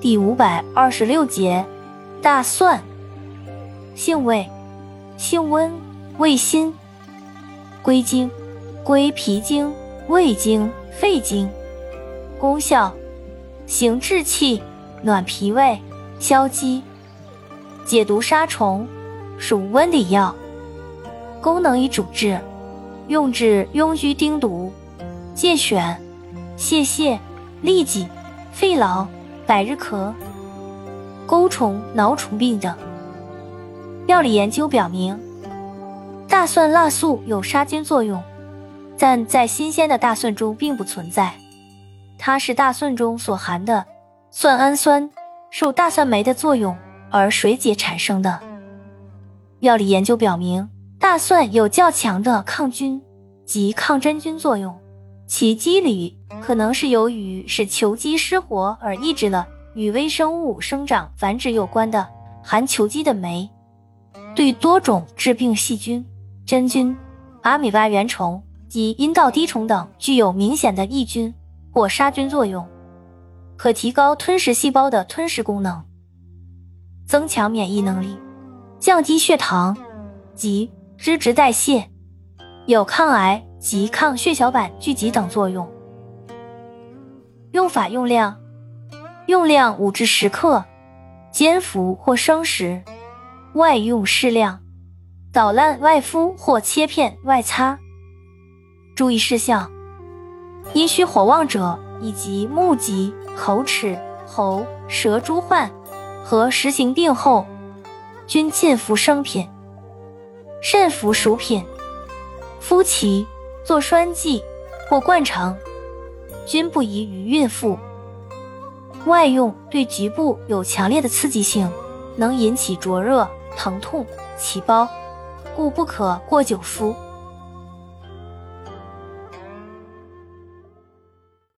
第五百二十六节，大蒜。性味：性温，味辛。归经：归脾经、胃经、肺经。功效：行滞气，暖脾胃，消积，解毒杀虫，属温里药。功能与主治：用治痈疽叮毒、疥癣、泄泻、痢疾、肺痨。百日咳、钩虫、挠虫病等。药理研究表明，大蒜辣素有杀菌作用，但在新鲜的大蒜中并不存在。它是大蒜中所含的蒜氨酸受大蒜酶的作用而水解产生的。药理研究表明，大蒜有较强的抗菌及抗真菌作用。其机理可能是由于使球基失活而抑制了与微生物生长繁殖有关的含球基的酶，对多种致病细菌、真菌、阿米巴原虫及阴道滴虫等具有明显的抑菌或杀菌作用，可提高吞食细胞的吞噬功能，增强免疫能力，降低血糖及脂质代谢，有抗癌。及抗血小板聚集等作用。用法用量：用量五至十克，煎服或生食，外用适量，捣烂外敷或切片外擦。注意事项：阴虚火旺者以及目疾、口齿、喉、舌诸患和实行病后，均禁服生品，慎服熟品。夫其。做栓剂或灌肠，均不宜于孕妇。外用对局部有强烈的刺激性，能引起灼热、疼痛、起包，故不可过久敷。